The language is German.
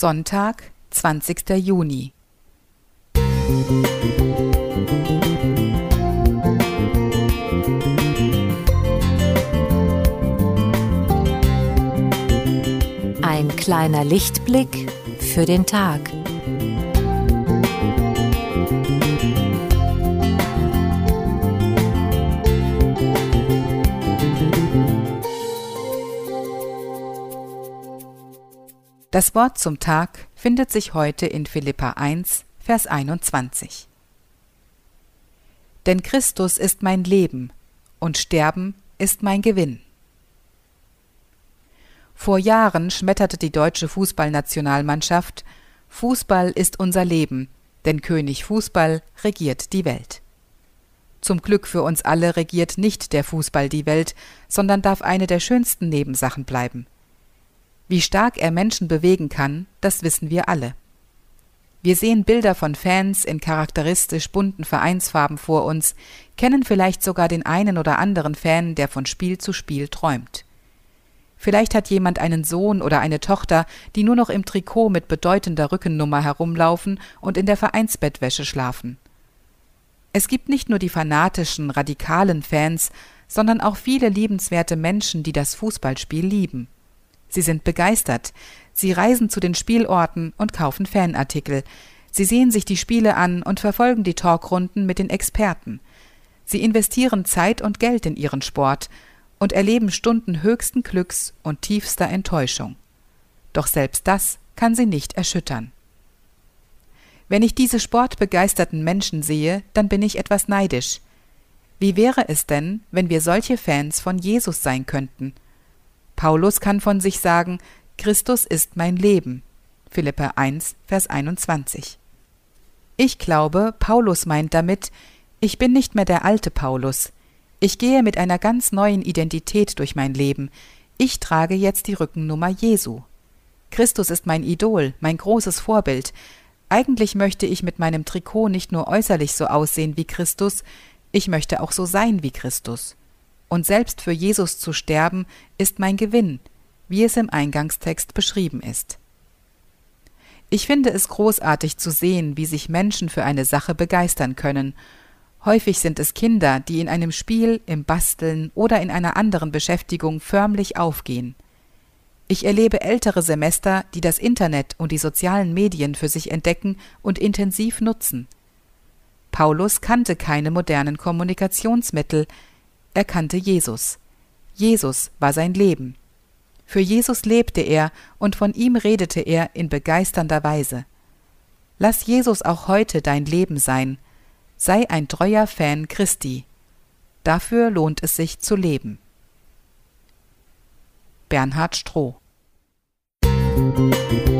Sonntag, 20. Juni. Ein kleiner Lichtblick für den Tag. Das Wort zum Tag findet sich heute in Philippa 1, Vers 21. Denn Christus ist mein Leben und Sterben ist mein Gewinn. Vor Jahren schmetterte die deutsche Fußballnationalmannschaft Fußball ist unser Leben, denn König Fußball regiert die Welt. Zum Glück für uns alle regiert nicht der Fußball die Welt, sondern darf eine der schönsten Nebensachen bleiben – wie stark er Menschen bewegen kann, das wissen wir alle. Wir sehen Bilder von Fans in charakteristisch bunten Vereinsfarben vor uns, kennen vielleicht sogar den einen oder anderen Fan, der von Spiel zu Spiel träumt. Vielleicht hat jemand einen Sohn oder eine Tochter, die nur noch im Trikot mit bedeutender Rückennummer herumlaufen und in der Vereinsbettwäsche schlafen. Es gibt nicht nur die fanatischen, radikalen Fans, sondern auch viele liebenswerte Menschen, die das Fußballspiel lieben. Sie sind begeistert. Sie reisen zu den Spielorten und kaufen Fanartikel. Sie sehen sich die Spiele an und verfolgen die Talkrunden mit den Experten. Sie investieren Zeit und Geld in ihren Sport und erleben Stunden höchsten Glücks und tiefster Enttäuschung. Doch selbst das kann sie nicht erschüttern. Wenn ich diese sportbegeisterten Menschen sehe, dann bin ich etwas neidisch. Wie wäre es denn, wenn wir solche Fans von Jesus sein könnten? Paulus kann von sich sagen, Christus ist mein Leben. Philippe 1, Vers 21. Ich glaube, Paulus meint damit, ich bin nicht mehr der alte Paulus. Ich gehe mit einer ganz neuen Identität durch mein Leben. Ich trage jetzt die Rückennummer Jesu. Christus ist mein Idol, mein großes Vorbild. Eigentlich möchte ich mit meinem Trikot nicht nur äußerlich so aussehen wie Christus, ich möchte auch so sein wie Christus und selbst für Jesus zu sterben, ist mein Gewinn, wie es im Eingangstext beschrieben ist. Ich finde es großartig zu sehen, wie sich Menschen für eine Sache begeistern können. Häufig sind es Kinder, die in einem Spiel, im Basteln oder in einer anderen Beschäftigung förmlich aufgehen. Ich erlebe ältere Semester, die das Internet und die sozialen Medien für sich entdecken und intensiv nutzen. Paulus kannte keine modernen Kommunikationsmittel, er kannte Jesus. Jesus war sein Leben. Für Jesus lebte er und von ihm redete er in begeisternder Weise. Lass Jesus auch heute dein Leben sein. Sei ein treuer Fan Christi. Dafür lohnt es sich zu leben. Bernhard Stroh Musik